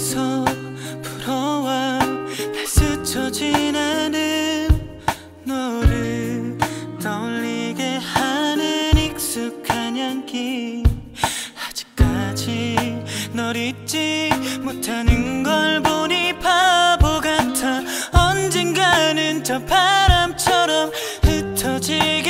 어디서 불어와 날 스쳐 지나는 너를 떠올리게 하는 익숙한 향기. 아직까지 널 잊지 못하는 걸 보니 바보 같아. 언젠가는 저 바람처럼 흩어지게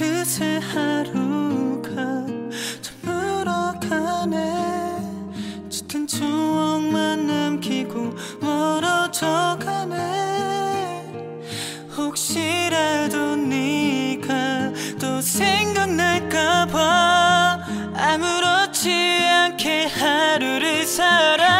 그새 하루가 저물어 가네. 짙은 추억만 남기고 멀어져 가네. 혹시라도 네가 또 생각날까봐 아무렇지 않게 하루를 살아.